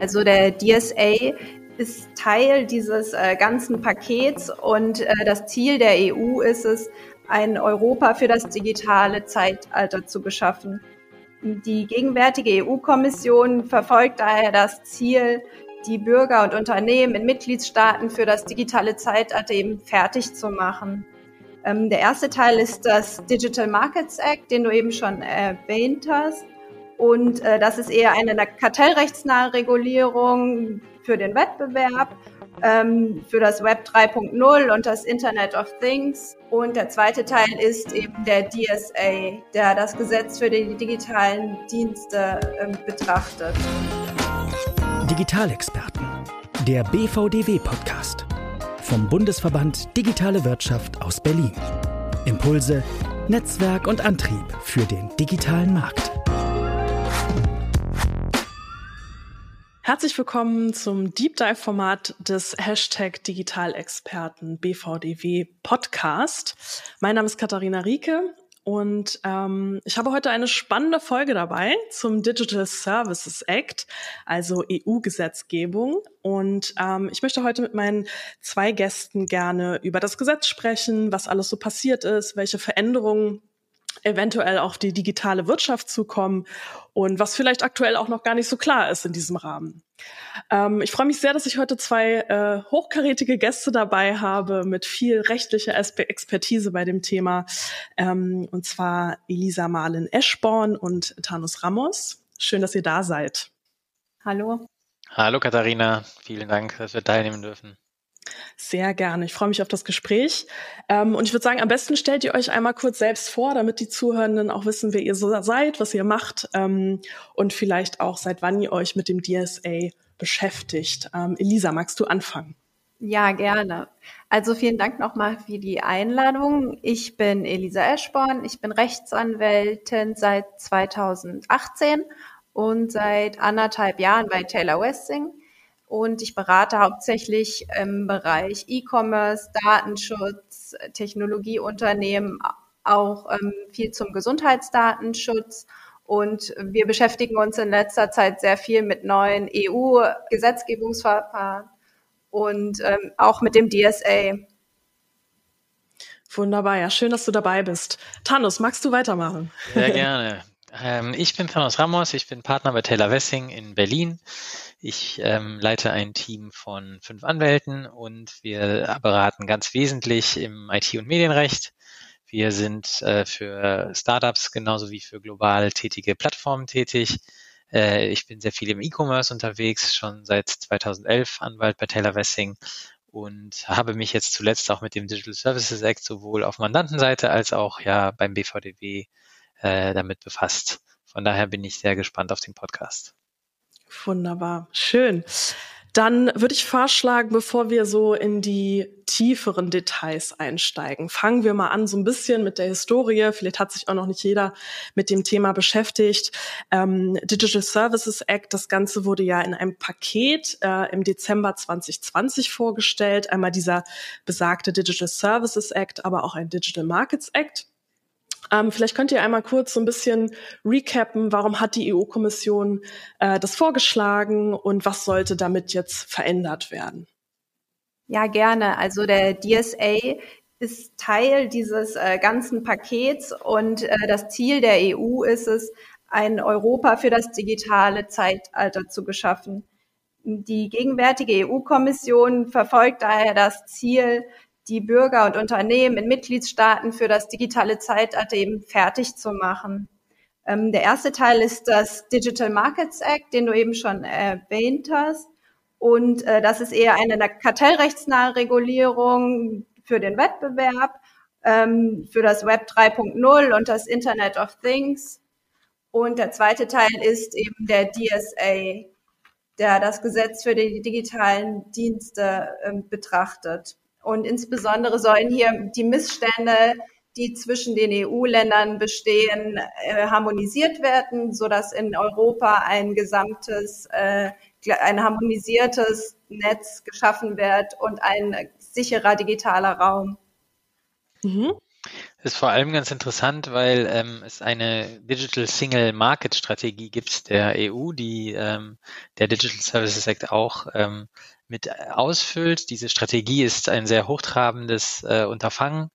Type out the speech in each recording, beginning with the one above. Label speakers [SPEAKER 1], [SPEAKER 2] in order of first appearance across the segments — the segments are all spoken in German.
[SPEAKER 1] Also der DSA ist Teil dieses äh, ganzen Pakets und äh, das Ziel der EU ist es, ein Europa für das digitale Zeitalter zu beschaffen. Die gegenwärtige EU-Kommission verfolgt daher das Ziel, die Bürger und Unternehmen in Mitgliedstaaten für das digitale Zeitalter eben fertig zu machen. Ähm, der erste Teil ist das Digital Markets Act, den du eben schon erwähnt hast. Und äh, das ist eher eine kartellrechtsnahe Regulierung für den Wettbewerb, ähm, für das Web 3.0 und das Internet of Things. Und der zweite Teil ist eben der DSA, der das Gesetz für die digitalen Dienste äh, betrachtet.
[SPEAKER 2] Digitalexperten, der BVDW-Podcast vom Bundesverband Digitale Wirtschaft aus Berlin. Impulse, Netzwerk und Antrieb für den digitalen Markt.
[SPEAKER 3] Herzlich willkommen zum Deep Dive Format des Hashtag Digitalexperten BVDW Podcast. Mein Name ist Katharina Rieke und ähm, ich habe heute eine spannende Folge dabei zum Digital Services Act, also EU-Gesetzgebung. Und ähm, ich möchte heute mit meinen zwei Gästen gerne über das Gesetz sprechen, was alles so passiert ist, welche Veränderungen eventuell auf die digitale Wirtschaft zukommen und was vielleicht aktuell auch noch gar nicht so klar ist in diesem Rahmen. Ähm, ich freue mich sehr, dass ich heute zwei äh, hochkarätige Gäste dabei habe mit viel rechtlicher Expertise bei dem Thema, ähm, und zwar Elisa Marlin Eschborn und Thanos Ramos. Schön, dass ihr da seid.
[SPEAKER 1] Hallo.
[SPEAKER 4] Hallo Katharina, vielen Dank, dass wir teilnehmen dürfen.
[SPEAKER 3] Sehr gerne. Ich freue mich auf das Gespräch. Ähm, und ich würde sagen, am besten stellt ihr euch einmal kurz selbst vor, damit die Zuhörenden auch wissen, wer ihr so seid, was ihr macht ähm, und vielleicht auch seit wann ihr euch mit dem DSA beschäftigt. Ähm, Elisa, magst du anfangen?
[SPEAKER 1] Ja, gerne. Also vielen Dank nochmal für die Einladung. Ich bin Elisa Eschborn. Ich bin Rechtsanwältin seit 2018 und seit anderthalb Jahren bei Taylor Westing und ich berate hauptsächlich im Bereich E-Commerce, Datenschutz, Technologieunternehmen, auch ähm, viel zum Gesundheitsdatenschutz. Und wir beschäftigen uns in letzter Zeit sehr viel mit neuen EU-Gesetzgebungsverfahren und ähm, auch mit dem DSA.
[SPEAKER 3] Wunderbar, ja, schön, dass du dabei bist. Thanos, magst du weitermachen?
[SPEAKER 4] Sehr gerne. Ähm, ich bin Thanos Ramos, ich bin Partner bei Taylor Wessing in Berlin. Ich ähm, leite ein Team von fünf Anwälten und wir beraten ganz wesentlich im IT- und Medienrecht. Wir sind äh, für Startups genauso wie für global tätige Plattformen tätig. Äh, ich bin sehr viel im E-Commerce unterwegs, schon seit 2011 Anwalt bei Taylor Wessing und habe mich jetzt zuletzt auch mit dem Digital Services Act sowohl auf Mandantenseite als auch ja beim BVDW äh, damit befasst. Von daher bin ich sehr gespannt auf den Podcast.
[SPEAKER 3] Wunderbar, schön. Dann würde ich vorschlagen, bevor wir so in die tieferen Details einsteigen, fangen wir mal an so ein bisschen mit der Historie. Vielleicht hat sich auch noch nicht jeder mit dem Thema beschäftigt. Ähm, Digital Services Act, das Ganze wurde ja in einem Paket äh, im Dezember 2020 vorgestellt. Einmal dieser besagte Digital Services Act, aber auch ein Digital Markets Act. Ähm, vielleicht könnt ihr einmal kurz so ein bisschen recappen, warum hat die EU-Kommission äh, das vorgeschlagen und was sollte damit jetzt verändert werden?
[SPEAKER 1] Ja, gerne. Also der DSA ist Teil dieses äh, ganzen Pakets und äh, das Ziel der EU ist es, ein Europa für das digitale Zeitalter zu geschaffen. Die gegenwärtige EU-Kommission verfolgt daher das Ziel, die Bürger und Unternehmen in Mitgliedstaaten für das digitale Zeitalter eben fertig zu machen. Ähm, der erste Teil ist das Digital Markets Act, den du eben schon erwähnt hast. Und äh, das ist eher eine kartellrechtsnahe Regulierung für den Wettbewerb, ähm, für das Web 3.0 und das Internet of Things. Und der zweite Teil ist eben der DSA, der das Gesetz für die digitalen Dienste ähm, betrachtet. Und insbesondere sollen hier die Missstände, die zwischen den EU-Ländern bestehen, äh, harmonisiert werden, so dass in Europa ein gesamtes, äh, ein harmonisiertes Netz geschaffen wird und ein sicherer digitaler Raum.
[SPEAKER 4] Mhm. ist vor allem ganz interessant, weil ähm, es eine Digital Single Market Strategie gibt der EU, die ähm, der Digital Services Act auch ähm, mit ausfüllt. Diese Strategie ist ein sehr hochtrabendes äh, Unterfangen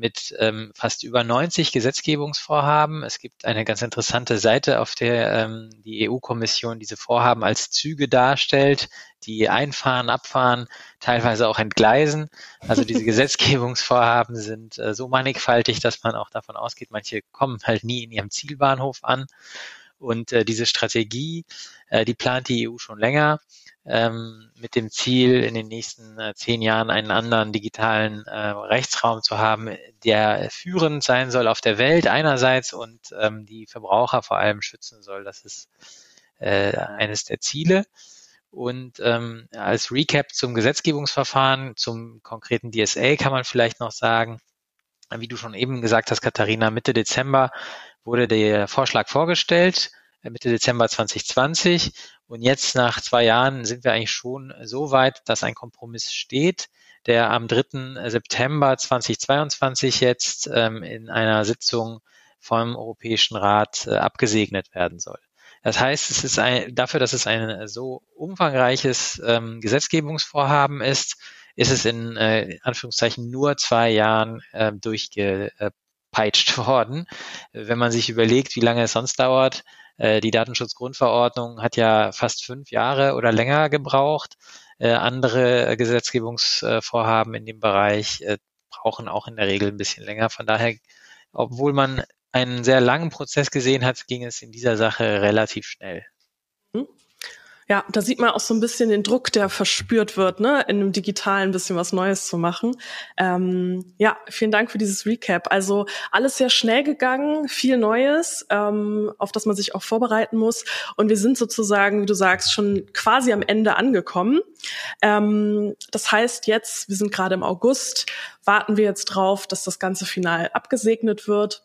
[SPEAKER 4] mit ähm, fast über 90 Gesetzgebungsvorhaben. Es gibt eine ganz interessante Seite, auf der ähm, die EU-Kommission diese Vorhaben als Züge darstellt, die einfahren, abfahren, teilweise auch entgleisen. Also diese Gesetzgebungsvorhaben sind äh, so mannigfaltig, dass man auch davon ausgeht, manche kommen halt nie in ihrem Zielbahnhof an. Und äh, diese Strategie, äh, die plant die EU schon länger ähm, mit dem Ziel, in den nächsten äh, zehn Jahren einen anderen digitalen äh, Rechtsraum zu haben, der führend sein soll auf der Welt einerseits und ähm, die Verbraucher vor allem schützen soll. Das ist äh, eines der Ziele. Und ähm, als Recap zum Gesetzgebungsverfahren, zum konkreten DSA kann man vielleicht noch sagen, wie du schon eben gesagt hast, Katharina, Mitte Dezember wurde der Vorschlag vorgestellt, äh, Mitte Dezember 2020 und jetzt nach zwei Jahren sind wir eigentlich schon so weit, dass ein Kompromiss steht, der am 3. September 2022 jetzt ähm, in einer Sitzung vom Europäischen Rat äh, abgesegnet werden soll. Das heißt, es ist ein, dafür, dass es ein so umfangreiches ähm, Gesetzgebungsvorhaben ist, ist es in äh, Anführungszeichen nur zwei Jahren äh, durchgepeitscht worden. Wenn man sich überlegt, wie lange es sonst dauert, äh, die Datenschutzgrundverordnung hat ja fast fünf Jahre oder länger gebraucht. Äh, andere Gesetzgebungsvorhaben in dem Bereich äh, brauchen auch in der Regel ein bisschen länger. Von daher, obwohl man einen sehr langen Prozess gesehen hat, ging es in dieser Sache relativ schnell.
[SPEAKER 3] Ja, da sieht man auch so ein bisschen den Druck, der verspürt wird, ne, in einem digitalen ein bisschen was Neues zu machen. Ähm, ja, vielen Dank für dieses Recap. Also alles sehr schnell gegangen, viel Neues, ähm, auf das man sich auch vorbereiten muss. Und wir sind sozusagen, wie du sagst, schon quasi am Ende angekommen. Ähm, das heißt jetzt, wir sind gerade im August, warten wir jetzt drauf, dass das Ganze final abgesegnet wird.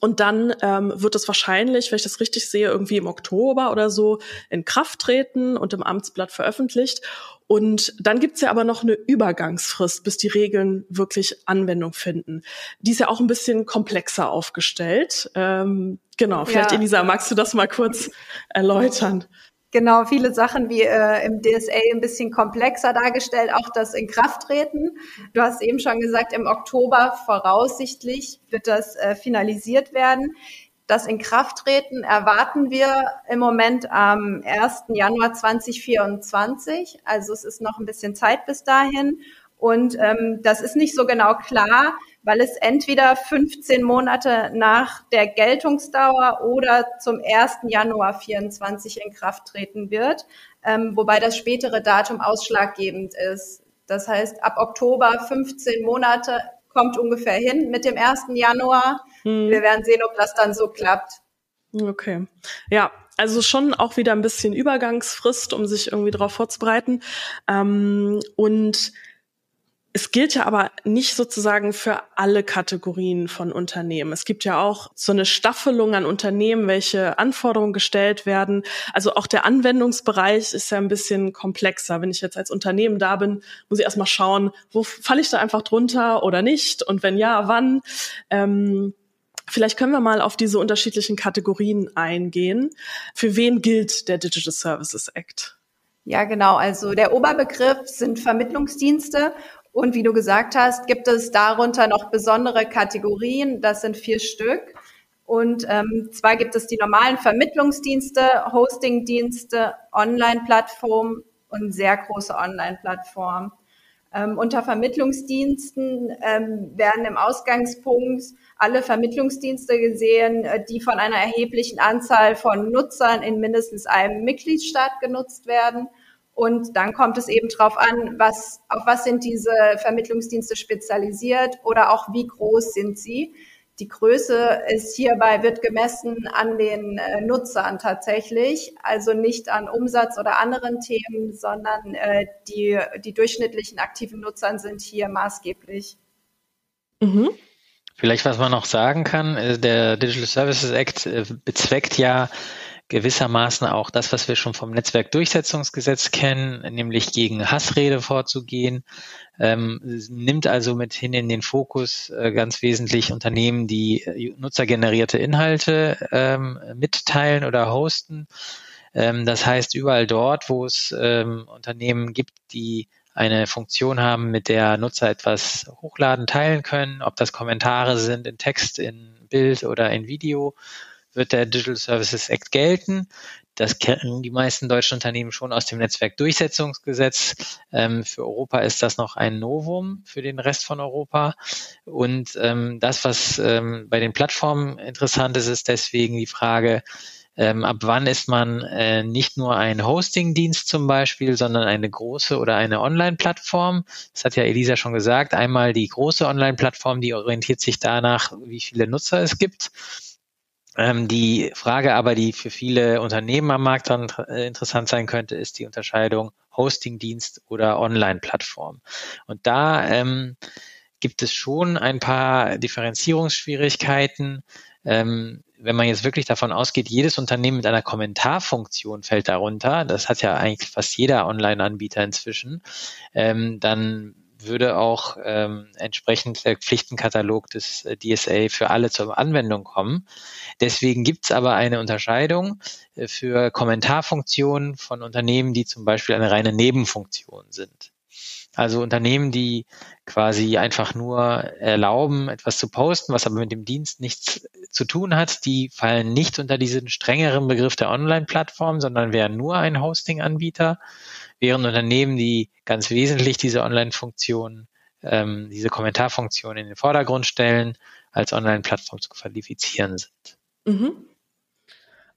[SPEAKER 3] Und dann ähm, wird es wahrscheinlich, wenn ich das richtig sehe, irgendwie im Oktober oder so in Kraft treten und im Amtsblatt veröffentlicht. Und dann gibt's ja aber noch eine Übergangsfrist, bis die Regeln wirklich Anwendung finden. Die ist ja auch ein bisschen komplexer aufgestellt. Ähm, genau, vielleicht ja. Elisa, magst du das mal kurz erläutern?
[SPEAKER 1] Genau, viele Sachen wie äh, im DSA ein bisschen komplexer dargestellt, auch das Inkrafttreten. Du hast eben schon gesagt, im Oktober voraussichtlich wird das äh, finalisiert werden. Das Inkrafttreten erwarten wir im Moment am 1. Januar 2024. Also es ist noch ein bisschen Zeit bis dahin. Und ähm, das ist nicht so genau klar, weil es entweder 15 Monate nach der Geltungsdauer oder zum 1. Januar 24 in Kraft treten wird, ähm, wobei das spätere Datum ausschlaggebend ist. Das heißt, ab Oktober 15 Monate kommt ungefähr hin mit dem 1. Januar. Hm. Wir werden sehen, ob das dann so klappt.
[SPEAKER 3] Okay. Ja, also schon auch wieder ein bisschen Übergangsfrist, um sich irgendwie darauf vorzubereiten. Ähm, und es gilt ja aber nicht sozusagen für alle Kategorien von Unternehmen. Es gibt ja auch so eine Staffelung an Unternehmen, welche Anforderungen gestellt werden. Also auch der Anwendungsbereich ist ja ein bisschen komplexer. Wenn ich jetzt als Unternehmen da bin, muss ich erstmal schauen, wo falle ich da einfach drunter oder nicht? Und wenn ja, wann? Ähm, Vielleicht können wir mal auf diese unterschiedlichen Kategorien eingehen. Für wen gilt der Digital Services Act?
[SPEAKER 1] Ja, genau. Also der Oberbegriff sind Vermittlungsdienste und wie du gesagt hast, gibt es darunter noch besondere Kategorien. Das sind vier Stück. Und ähm, zwar gibt es die normalen Vermittlungsdienste, Hostingdienste, Online-Plattformen und sehr große Online-Plattformen. Ähm, unter Vermittlungsdiensten ähm, werden im Ausgangspunkt alle Vermittlungsdienste gesehen, äh, die von einer erheblichen Anzahl von Nutzern in mindestens einem Mitgliedstaat genutzt werden. Und dann kommt es eben drauf an, was, auf was sind diese Vermittlungsdienste spezialisiert oder auch wie groß sind sie. Die Größe ist hierbei, wird gemessen an den äh, Nutzern tatsächlich, also nicht an Umsatz oder anderen Themen, sondern äh, die, die durchschnittlichen aktiven Nutzern sind hier maßgeblich.
[SPEAKER 4] Mhm. Vielleicht, was man noch sagen kann, äh, der Digital Services Act bezweckt ja gewissermaßen auch das, was wir schon vom Netzwerkdurchsetzungsgesetz kennen, nämlich gegen Hassrede vorzugehen, ähm, nimmt also mithin in den Fokus äh, ganz wesentlich Unternehmen, die äh, nutzergenerierte Inhalte ähm, mitteilen oder hosten. Ähm, das heißt, überall dort, wo es ähm, Unternehmen gibt, die eine Funktion haben, mit der Nutzer etwas hochladen, teilen können, ob das Kommentare sind in Text, in Bild oder in Video, wird der Digital Services Act gelten. Das kennen die meisten deutschen Unternehmen schon aus dem Netzwerkdurchsetzungsgesetz. Ähm, für Europa ist das noch ein Novum für den Rest von Europa. Und ähm, das, was ähm, bei den Plattformen interessant ist, ist deswegen die Frage, ähm, ab wann ist man äh, nicht nur ein Hosting-Dienst zum Beispiel, sondern eine große oder eine Online-Plattform. Das hat ja Elisa schon gesagt. Einmal die große Online-Plattform, die orientiert sich danach, wie viele Nutzer es gibt. Ähm, die Frage aber, die für viele Unternehmen am Markt dann äh, interessant sein könnte, ist die Unterscheidung Hosting-Dienst oder Online-Plattform. Und da ähm, gibt es schon ein paar Differenzierungsschwierigkeiten. Ähm, wenn man jetzt wirklich davon ausgeht, jedes Unternehmen mit einer Kommentarfunktion fällt darunter, das hat ja eigentlich fast jeder Online-Anbieter inzwischen, ähm, dann würde auch ähm, entsprechend der Pflichtenkatalog des äh, DSA für alle zur Anwendung kommen. Deswegen gibt es aber eine Unterscheidung äh, für Kommentarfunktionen von Unternehmen, die zum Beispiel eine reine Nebenfunktion sind. Also Unternehmen, die quasi einfach nur erlauben, etwas zu posten, was aber mit dem Dienst nichts zu tun hat, die fallen nicht unter diesen strengeren Begriff der Online-Plattform, sondern wären nur ein Hosting-Anbieter während Unternehmen, die ganz wesentlich diese Online-Funktion, ähm, diese Kommentarfunktion in den Vordergrund stellen, als Online-Plattform zu qualifizieren sind. Mhm.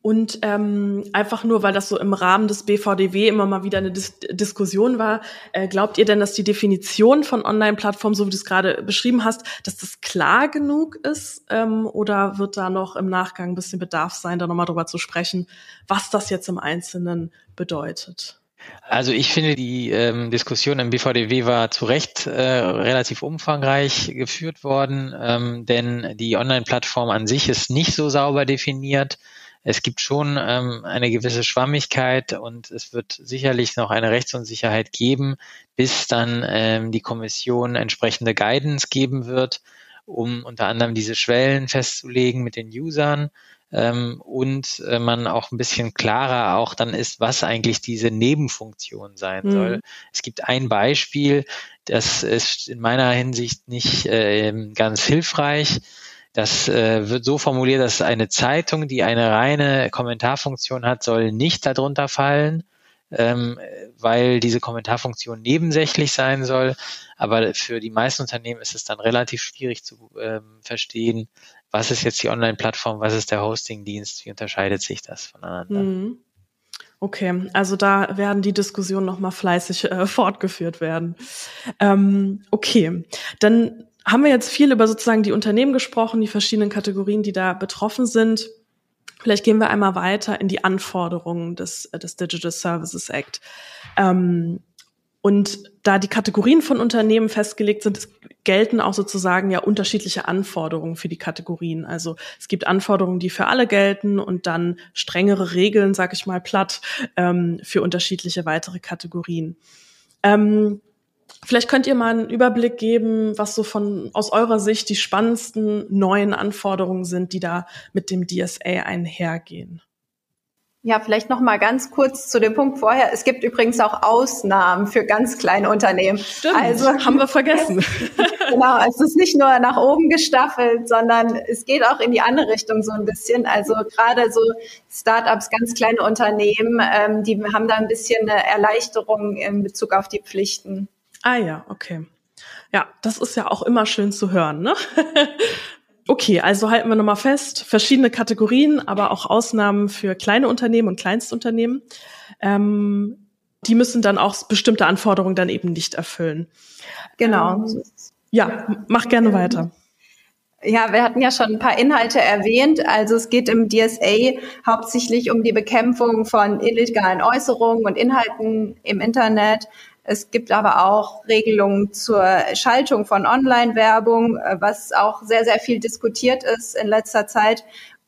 [SPEAKER 3] Und ähm, einfach nur, weil das so im Rahmen des BVDW immer mal wieder eine Dis Diskussion war, äh, glaubt ihr denn, dass die Definition von Online-Plattformen, so wie du es gerade beschrieben hast, dass das klar genug ist? Ähm, oder wird da noch im Nachgang ein bisschen Bedarf sein, da nochmal drüber zu sprechen, was das jetzt im Einzelnen bedeutet?
[SPEAKER 4] Also ich finde, die ähm, Diskussion im BVDW war zu Recht äh, relativ umfangreich geführt worden, ähm, denn die Online-Plattform an sich ist nicht so sauber definiert. Es gibt schon ähm, eine gewisse Schwammigkeit und es wird sicherlich noch eine Rechtsunsicherheit geben, bis dann ähm, die Kommission entsprechende Guidance geben wird, um unter anderem diese Schwellen festzulegen mit den Usern ähm, und äh, man auch ein bisschen klarer auch dann ist, was eigentlich diese Nebenfunktion sein mhm. soll. Es gibt ein Beispiel, das ist in meiner Hinsicht nicht äh, ganz hilfreich. Das äh, wird so formuliert, dass eine Zeitung, die eine reine Kommentarfunktion hat, soll nicht darunter fallen, ähm, weil diese Kommentarfunktion nebensächlich sein soll. Aber für die meisten Unternehmen ist es dann relativ schwierig zu ähm, verstehen, was ist jetzt die Online-Plattform, was ist der Hosting-Dienst, wie unterscheidet sich das voneinander. Mhm.
[SPEAKER 3] Okay, also da werden die Diskussionen nochmal fleißig äh, fortgeführt werden. Ähm, okay, dann haben wir jetzt viel über sozusagen die Unternehmen gesprochen, die verschiedenen Kategorien, die da betroffen sind. Vielleicht gehen wir einmal weiter in die Anforderungen des, äh, des Digital Services Act. Ähm, und da die Kategorien von Unternehmen festgelegt sind, gelten auch sozusagen ja unterschiedliche Anforderungen für die Kategorien. Also es gibt Anforderungen, die für alle gelten und dann strengere Regeln, sag ich mal platt, ähm, für unterschiedliche weitere Kategorien. Ähm, vielleicht könnt ihr mal einen Überblick geben, was so von aus eurer Sicht die spannendsten neuen Anforderungen sind, die da mit dem DSA einhergehen.
[SPEAKER 1] Ja, vielleicht noch mal ganz kurz zu dem Punkt vorher. Es gibt übrigens auch Ausnahmen für ganz kleine Unternehmen.
[SPEAKER 3] Stimmt, also haben wir vergessen.
[SPEAKER 1] genau, es ist nicht nur nach oben gestaffelt, sondern es geht auch in die andere Richtung so ein bisschen. Also gerade so Startups, ganz kleine Unternehmen, ähm, die haben da ein bisschen eine Erleichterung in Bezug auf die Pflichten.
[SPEAKER 3] Ah ja, okay. Ja, das ist ja auch immer schön zu hören, ne? Okay, also halten wir nochmal fest, verschiedene Kategorien, aber auch Ausnahmen für kleine Unternehmen und Kleinstunternehmen. Ähm, die müssen dann auch bestimmte Anforderungen dann eben nicht erfüllen.
[SPEAKER 1] Genau.
[SPEAKER 3] Ähm, ja, mach gerne weiter.
[SPEAKER 1] Ja, wir hatten ja schon ein paar Inhalte erwähnt. Also es geht im DSA hauptsächlich um die Bekämpfung von illegalen Äußerungen und Inhalten im Internet, es gibt aber auch Regelungen zur Schaltung von Online-Werbung, äh, was auch sehr, sehr viel diskutiert ist in letzter Zeit.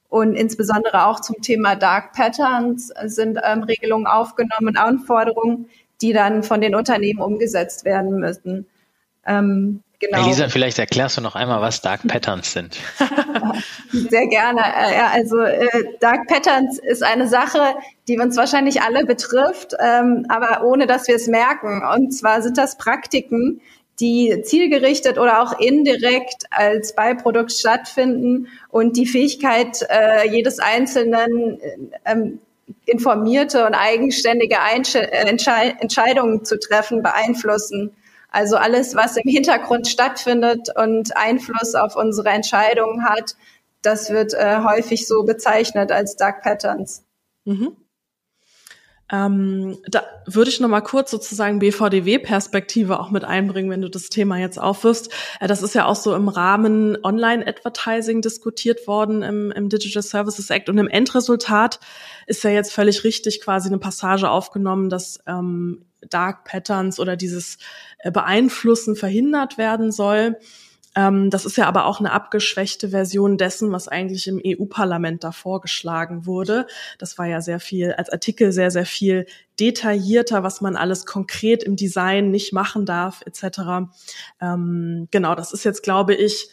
[SPEAKER 1] Und insbesondere auch zum Thema Dark Patterns sind ähm, Regelungen aufgenommen Anforderungen, die dann von den Unternehmen umgesetzt werden müssen.
[SPEAKER 4] Ähm, genau. Elisa, vielleicht erklärst du noch einmal, was Dark Patterns sind.
[SPEAKER 1] Sehr gerne. Äh, also äh, Dark Patterns ist eine Sache, die uns wahrscheinlich alle betrifft, ähm, aber ohne dass wir es merken. Und zwar sind das Praktiken, die zielgerichtet oder auch indirekt als Beiprodukt stattfinden und die Fähigkeit äh, jedes Einzelnen ähm, informierte und eigenständige Einche Entscheidungen zu treffen beeinflussen. Also alles, was im Hintergrund stattfindet und Einfluss auf unsere Entscheidungen hat, das wird äh, häufig so bezeichnet als Dark Patterns. Mhm.
[SPEAKER 3] Ähm, da würde ich noch mal kurz sozusagen BVDW-Perspektive auch mit einbringen, wenn du das Thema jetzt aufwirfst. Äh, das ist ja auch so im Rahmen Online-Advertising diskutiert worden im, im, Digital Services Act und im Endresultat ist ja jetzt völlig richtig quasi eine Passage aufgenommen, dass ähm, Dark Patterns oder dieses äh, Beeinflussen verhindert werden soll. Ähm, das ist ja aber auch eine abgeschwächte Version dessen, was eigentlich im EU-Parlament da vorgeschlagen wurde. Das war ja sehr viel, als Artikel sehr, sehr viel detaillierter, was man alles konkret im Design nicht machen darf, etc. Ähm, genau, das ist jetzt, glaube ich,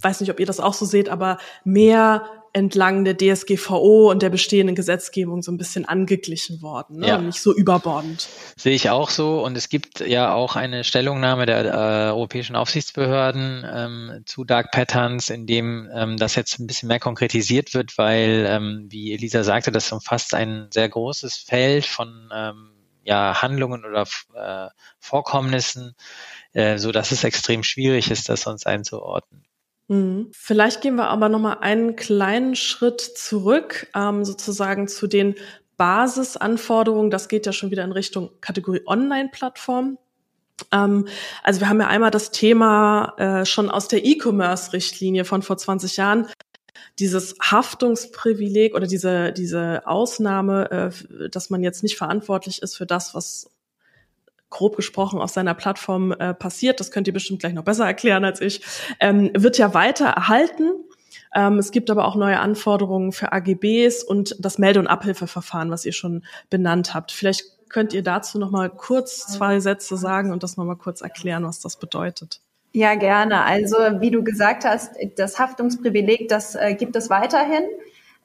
[SPEAKER 3] weiß nicht, ob ihr das auch so seht, aber mehr entlang der DSGVO und der bestehenden Gesetzgebung so ein bisschen angeglichen worden, ne? Ja. nicht so überbordend.
[SPEAKER 4] Sehe ich auch so. Und es gibt ja auch eine Stellungnahme der äh, europäischen Aufsichtsbehörden ähm, zu Dark Patterns, in dem ähm, das jetzt ein bisschen mehr konkretisiert wird, weil, ähm, wie Elisa sagte, das umfasst ein sehr großes Feld von ähm, ja, Handlungen oder äh, Vorkommnissen, äh, so dass es extrem schwierig ist, das sonst einzuordnen.
[SPEAKER 3] Mhm. Vielleicht gehen wir aber noch mal einen kleinen Schritt zurück, ähm, sozusagen zu den Basisanforderungen. Das geht ja schon wieder in Richtung Kategorie Online-Plattform. Ähm, also wir haben ja einmal das Thema äh, schon aus der E-Commerce-Richtlinie von vor 20 Jahren, dieses Haftungsprivileg oder diese, diese Ausnahme, äh, dass man jetzt nicht verantwortlich ist für das, was grob gesprochen auf seiner Plattform äh, passiert, das könnt ihr bestimmt gleich noch besser erklären als ich, ähm, wird ja weiter erhalten. Ähm, es gibt aber auch neue Anforderungen für AGBs und das Melde- und Abhilfeverfahren, was ihr schon benannt habt. Vielleicht könnt ihr dazu noch mal kurz zwei Sätze sagen und das noch mal kurz erklären, was das bedeutet.
[SPEAKER 1] Ja, gerne. Also wie du gesagt hast, das Haftungsprivileg, das äh, gibt es weiterhin.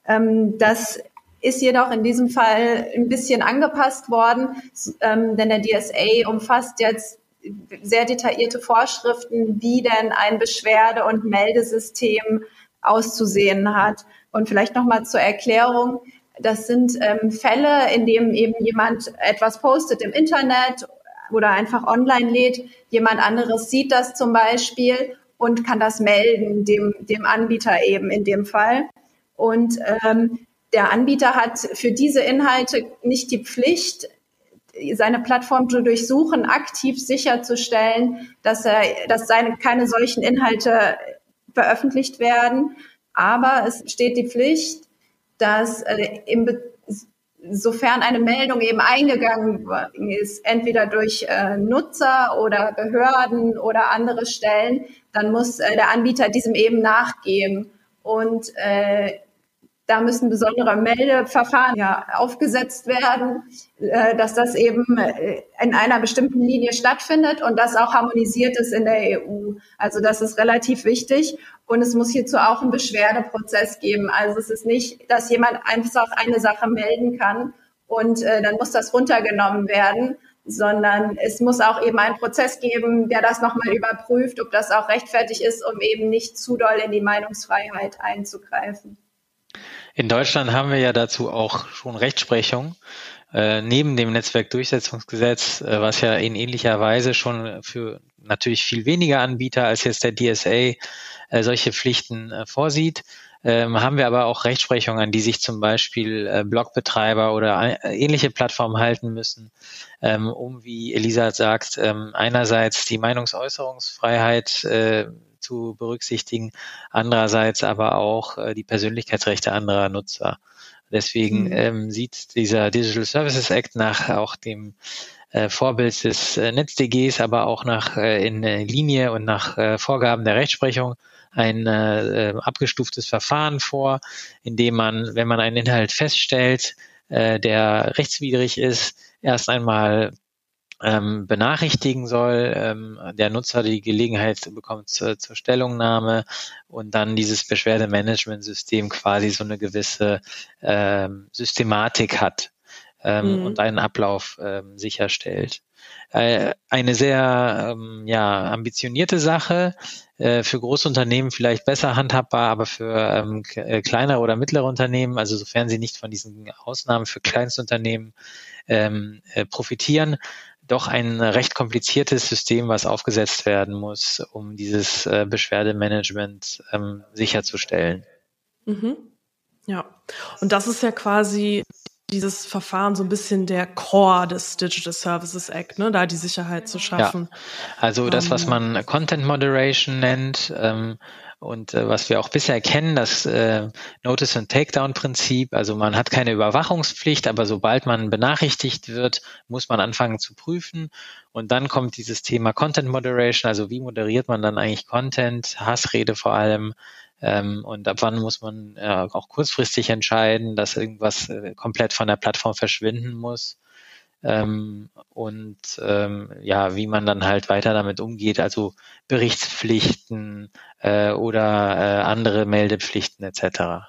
[SPEAKER 1] Ähm, das ist jedoch in diesem Fall ein bisschen angepasst worden, ähm, denn der DSA umfasst jetzt sehr detaillierte Vorschriften, wie denn ein Beschwerde- und Meldesystem auszusehen hat. Und vielleicht nochmal zur Erklärung. Das sind ähm, Fälle, in denen eben jemand etwas postet im Internet oder einfach online lädt. Jemand anderes sieht das zum Beispiel und kann das melden, dem, dem Anbieter eben in dem Fall. Und ähm, der Anbieter hat für diese Inhalte nicht die Pflicht, seine Plattform zu durchsuchen, aktiv sicherzustellen, dass er, dass seine, keine solchen Inhalte veröffentlicht werden. Aber es steht die Pflicht, dass äh, im sofern eine Meldung eben eingegangen ist, entweder durch äh, Nutzer oder Behörden oder andere Stellen, dann muss äh, der Anbieter diesem eben nachgeben. Und äh, da müssen besondere Meldeverfahren ja aufgesetzt werden, äh, dass das eben äh, in einer bestimmten Linie stattfindet und das auch harmonisiert ist in der EU. Also das ist relativ wichtig und es muss hierzu auch einen Beschwerdeprozess geben. Also es ist nicht, dass jemand einfach eine Sache melden kann und äh, dann muss das runtergenommen werden, sondern es muss auch eben einen Prozess geben, der das nochmal überprüft, ob das auch rechtfertig ist, um eben nicht zu doll in die Meinungsfreiheit einzugreifen.
[SPEAKER 4] In Deutschland haben wir ja dazu auch schon Rechtsprechung. Äh, neben dem Netzwerkdurchsetzungsgesetz, äh, was ja in ähnlicher Weise schon für natürlich viel weniger Anbieter als jetzt der DSA äh, solche Pflichten äh, vorsieht, ähm, haben wir aber auch Rechtsprechung, an die sich zum Beispiel äh, Blogbetreiber oder äh, ähnliche Plattformen halten müssen, ähm, um, wie Elisa sagt, ähm, einerseits die Meinungsäußerungsfreiheit zu berücksichtigen, andererseits aber auch äh, die Persönlichkeitsrechte anderer Nutzer. Deswegen mhm. ähm, sieht dieser Digital Services Act nach auch dem äh, Vorbild des äh, NetzDGs, aber auch nach äh, in Linie und nach äh, Vorgaben der Rechtsprechung ein äh, abgestuftes Verfahren vor, in dem man, wenn man einen Inhalt feststellt, äh, der rechtswidrig ist, erst einmal ähm, benachrichtigen soll, ähm, der Nutzer die Gelegenheit bekommt zur, zur Stellungnahme und dann dieses Beschwerdemanagementsystem quasi so eine gewisse ähm, Systematik hat ähm, mhm. und einen Ablauf ähm, sicherstellt. Äh, eine sehr ähm, ja, ambitionierte Sache, äh, für Großunternehmen vielleicht besser handhabbar, aber für ähm, äh, kleinere oder mittlere Unternehmen, also sofern sie nicht von diesen Ausnahmen für Kleinstunternehmen ähm, äh, profitieren, doch ein recht kompliziertes System, was aufgesetzt werden muss, um dieses äh, Beschwerdemanagement ähm, sicherzustellen.
[SPEAKER 3] Mhm. Ja, und das ist ja quasi dieses Verfahren so ein bisschen der Core des Digital Services Act, ne, da die Sicherheit zu schaffen.
[SPEAKER 4] Ja, also das, was ähm, man Content Moderation nennt, ähm, und äh, was wir auch bisher kennen, das äh, Notice and Takedown Prinzip, also man hat keine Überwachungspflicht, aber sobald man benachrichtigt wird, muss man anfangen zu prüfen. Und dann kommt dieses Thema Content Moderation, also wie moderiert man dann eigentlich Content, Hassrede vor allem, ähm, und ab wann muss man äh, auch kurzfristig entscheiden, dass irgendwas äh, komplett von der Plattform verschwinden muss ähm, und ähm, ja, wie man dann halt weiter damit umgeht, also Berichtspflichten äh, oder äh, andere Meldepflichten etc.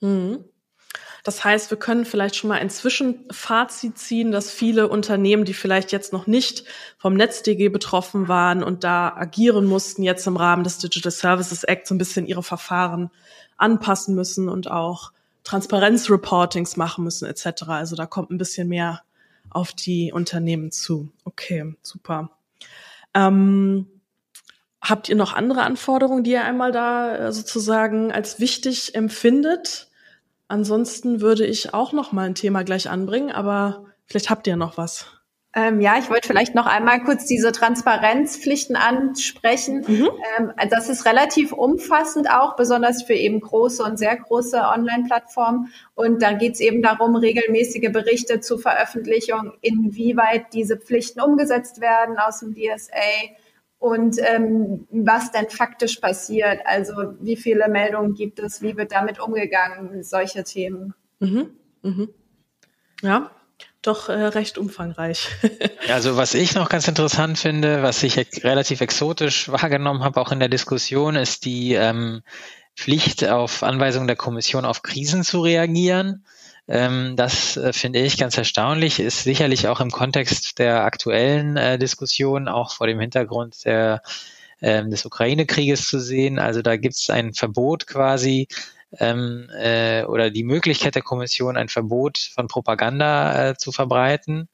[SPEAKER 3] Mhm. Das heißt, wir können vielleicht schon mal ein Zwischenfazit ziehen, dass viele Unternehmen, die vielleicht jetzt noch nicht vom NetzDG betroffen waren und da agieren mussten, jetzt im Rahmen des Digital Services Act so ein bisschen ihre Verfahren anpassen müssen und auch Transparenzreportings machen müssen etc. Also da kommt ein bisschen mehr auf die Unternehmen zu. Okay, super. Ähm, habt ihr noch andere Anforderungen, die ihr einmal da äh, sozusagen als wichtig empfindet? Ansonsten würde ich auch noch mal ein Thema gleich anbringen, aber vielleicht habt ihr noch was.
[SPEAKER 1] Ähm, ja, ich wollte vielleicht noch einmal kurz diese Transparenzpflichten ansprechen. Mhm. Ähm, also das ist relativ umfassend auch, besonders für eben große und sehr große Online-Plattformen. Und da geht es eben darum, regelmäßige Berichte zur Veröffentlichung, inwieweit diese Pflichten umgesetzt werden aus dem DSA und ähm, was denn faktisch passiert. Also wie viele Meldungen gibt es, wie wird damit umgegangen, solche Themen.
[SPEAKER 3] Mhm. Mhm. Ja, doch äh, recht umfangreich.
[SPEAKER 4] also was ich noch ganz interessant finde, was ich relativ exotisch wahrgenommen habe, auch in der Diskussion, ist die ähm, Pflicht auf Anweisung der Kommission auf Krisen zu reagieren. Ähm, das äh, finde ich ganz erstaunlich, ist sicherlich auch im Kontext der aktuellen äh, Diskussion, auch vor dem Hintergrund der, ähm, des Ukraine-Krieges zu sehen. Also da gibt es ein Verbot quasi ähm, äh, oder die Möglichkeit der Kommission, ein Verbot von Propaganda äh, zu verbreiten.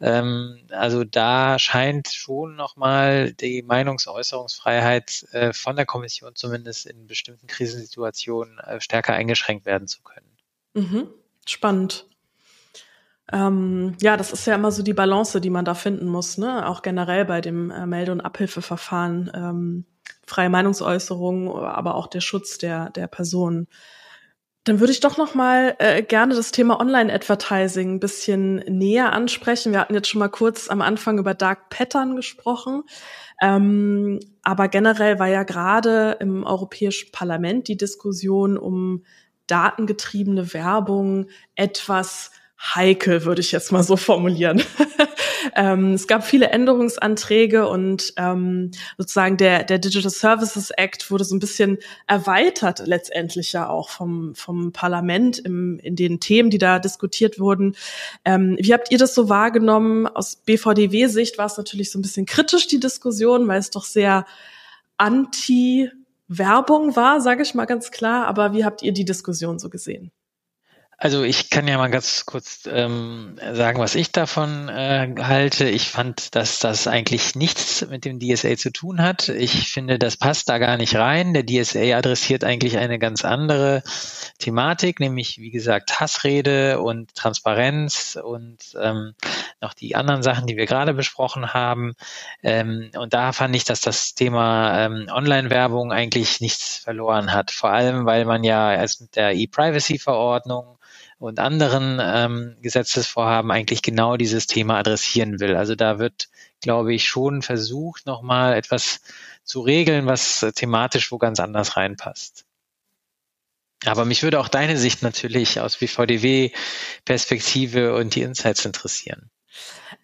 [SPEAKER 4] Ähm, also da scheint schon nochmal die Meinungsäußerungsfreiheit äh, von der Kommission zumindest in bestimmten Krisensituationen äh, stärker eingeschränkt werden zu können.
[SPEAKER 3] Mhm. Spannend. Ähm, ja, das ist ja immer so die Balance, die man da finden muss, ne? Auch generell bei dem äh, Melde- und Abhilfeverfahren. Ähm, freie Meinungsäußerung, aber auch der Schutz der, der Personen. Dann würde ich doch noch mal äh, gerne das Thema Online-Advertising ein bisschen näher ansprechen. Wir hatten jetzt schon mal kurz am Anfang über Dark Pattern gesprochen. Ähm, aber generell war ja gerade im Europäischen Parlament die Diskussion um datengetriebene Werbung etwas heikel, würde ich jetzt mal so formulieren. ähm, es gab viele Änderungsanträge und ähm, sozusagen der, der Digital Services Act wurde so ein bisschen erweitert letztendlich ja auch vom, vom Parlament im, in den Themen, die da diskutiert wurden. Ähm, wie habt ihr das so wahrgenommen? Aus BVDW-Sicht war es natürlich so ein bisschen kritisch, die Diskussion, weil es doch sehr anti Werbung war, sage ich mal ganz klar. Aber wie habt ihr die Diskussion so gesehen?
[SPEAKER 4] Also ich kann ja mal ganz kurz ähm, sagen, was ich davon äh, halte. Ich fand, dass das eigentlich nichts mit dem DSA zu tun hat. Ich finde, das passt da gar nicht rein. Der DSA adressiert eigentlich eine ganz andere Thematik, nämlich wie gesagt Hassrede und Transparenz und ähm, noch die anderen Sachen, die wir gerade besprochen haben. Ähm, und da fand ich, dass das Thema ähm, Online-Werbung eigentlich nichts verloren hat. Vor allem, weil man ja als mit der E-Privacy-Verordnung und anderen ähm, Gesetzesvorhaben eigentlich genau dieses Thema adressieren will. Also da wird, glaube ich, schon versucht, nochmal etwas zu regeln, was thematisch wo ganz anders reinpasst. Aber mich würde auch deine Sicht natürlich aus BVDW-Perspektive und die Insights interessieren.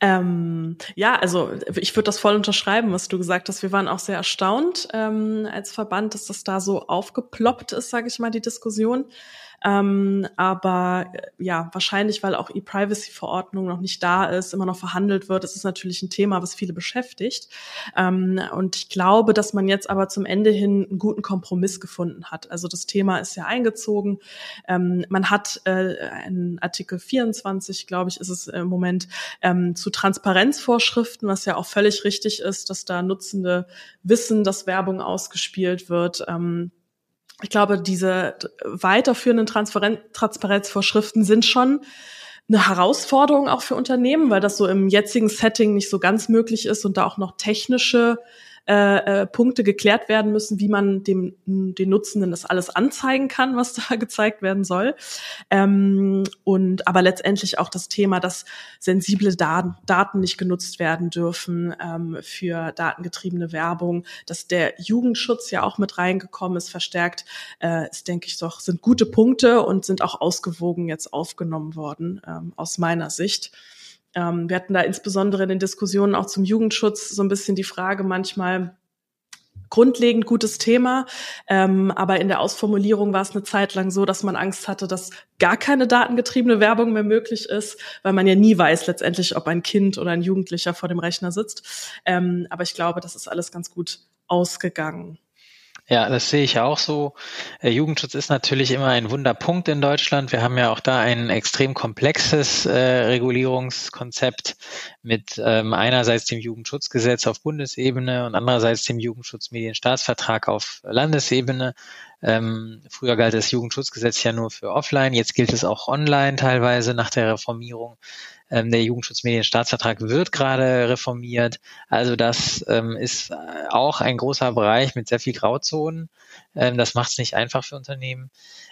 [SPEAKER 3] Ähm, ja, also ich würde das voll unterschreiben, was du gesagt hast. Wir waren auch sehr erstaunt ähm, als Verband, dass das da so aufgeploppt ist, sage ich mal, die Diskussion. Ähm, aber äh, ja, wahrscheinlich, weil auch E-Privacy-Verordnung noch nicht da ist, immer noch verhandelt wird, ist es natürlich ein Thema, was viele beschäftigt. Ähm, und ich glaube, dass man jetzt aber zum Ende hin einen guten Kompromiss gefunden hat. Also das Thema ist ja eingezogen. Ähm, man hat äh, einen Artikel 24, glaube ich, ist es im Moment ähm, zu Transparenzvorschriften, was ja auch völlig richtig ist, dass da Nutzende wissen, dass Werbung ausgespielt wird. Ähm, ich glaube, diese weiterführenden Transparenzvorschriften sind schon eine Herausforderung auch für Unternehmen, weil das so im jetzigen Setting nicht so ganz möglich ist und da auch noch technische äh, äh, Punkte geklärt werden müssen, wie man dem den Nutzenden das alles anzeigen kann, was da gezeigt werden soll. Ähm, und aber letztendlich auch das Thema, dass sensible Daten, Daten nicht genutzt werden dürfen ähm, für datengetriebene Werbung, dass der Jugendschutz ja auch mit reingekommen ist, verstärkt, äh, ist, denke ich doch, sind gute Punkte und sind auch ausgewogen jetzt aufgenommen worden, ähm, aus meiner Sicht. Ähm, wir hatten da insbesondere in den Diskussionen auch zum Jugendschutz so ein bisschen die Frage manchmal, grundlegend gutes Thema, ähm, aber in der Ausformulierung war es eine Zeit lang so, dass man Angst hatte, dass gar keine datengetriebene Werbung mehr möglich ist, weil man ja nie weiß letztendlich, ob ein Kind oder ein Jugendlicher vor dem Rechner sitzt. Ähm, aber ich glaube, das ist alles ganz gut ausgegangen.
[SPEAKER 4] Ja, das sehe ich auch so. Äh, Jugendschutz ist natürlich immer ein Wunderpunkt in Deutschland. Wir haben ja auch da ein extrem komplexes äh, Regulierungskonzept mit ähm, einerseits dem Jugendschutzgesetz auf Bundesebene und andererseits dem Jugendschutzmedienstaatsvertrag auf Landesebene. Ähm, früher galt das Jugendschutzgesetz ja nur für offline, jetzt gilt es auch online teilweise nach der Reformierung. Ähm, der Jugendschutzmedienstaatsvertrag wird gerade reformiert. Also das ähm, ist äh, auch ein großer Bereich mit sehr viel Grauzonen. Ähm, das macht es nicht einfach für Unternehmen.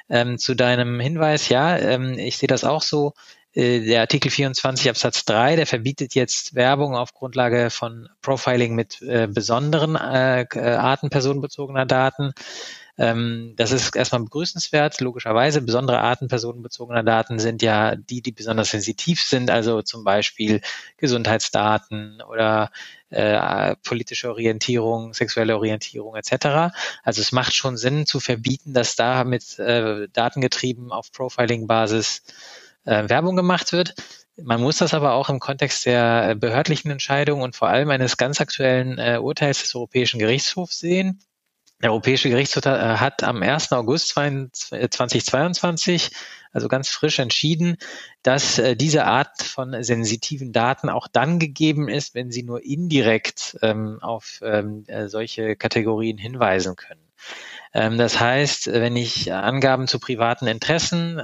[SPEAKER 4] Ähm, zu deinem Hinweis, ja, ähm, ich sehe das auch so. Äh, der Artikel 24 Absatz 3, der verbietet jetzt Werbung auf Grundlage von Profiling mit äh, besonderen äh, Arten personenbezogener Daten. Ähm, das ist erstmal begrüßenswert. Logischerweise besondere Arten personenbezogener Daten sind ja die, die besonders sensitiv sind, also zum Beispiel Gesundheitsdaten oder äh, politische Orientierung, sexuelle Orientierung etc. Also es macht schon Sinn zu verbieten, dass da mit äh, Datengetrieben auf Profiling-Basis äh, Werbung gemacht wird. Man muss das aber auch im Kontext der behördlichen Entscheidung und vor allem eines ganz aktuellen äh, Urteils des Europäischen Gerichtshofs sehen. Der Europäische Gerichtshof äh, hat am 1. August 2022, also ganz frisch entschieden, dass äh, diese Art von sensitiven Daten auch dann gegeben ist, wenn sie nur indirekt ähm, auf ähm, äh, solche Kategorien hinweisen können. Ähm, das heißt, wenn ich Angaben zu privaten Interessen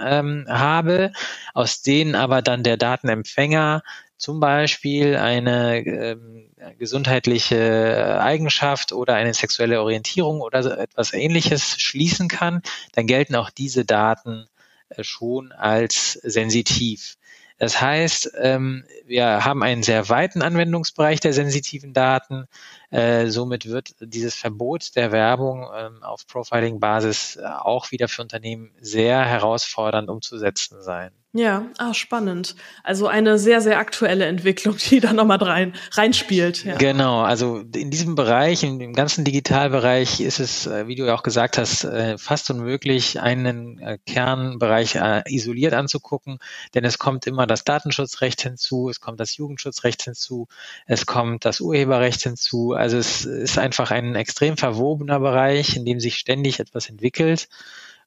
[SPEAKER 4] habe, aus denen aber dann der Datenempfänger zum Beispiel eine ähm, gesundheitliche Eigenschaft oder eine sexuelle Orientierung oder so etwas ähnliches schließen kann, dann gelten auch diese Daten äh, schon als sensitiv. Das heißt, ähm, wir haben einen sehr weiten Anwendungsbereich der sensitiven Daten. Äh, somit wird dieses Verbot der Werbung ähm, auf Profiling-Basis auch wieder für Unternehmen sehr herausfordernd umzusetzen sein.
[SPEAKER 3] Ja, ah, spannend. Also eine sehr, sehr aktuelle Entwicklung, die da nochmal rein, reinspielt.
[SPEAKER 4] Ja. Genau, also in diesem Bereich, dem ganzen Digitalbereich ist es, äh, wie du ja auch gesagt hast, äh, fast unmöglich, einen äh, Kernbereich isoliert anzugucken, denn es kommt immer das Datenschutzrecht hinzu, es kommt das Jugendschutzrecht hinzu, es kommt das Urheberrecht hinzu. Also es ist einfach ein extrem verwobener Bereich, in dem sich ständig etwas entwickelt.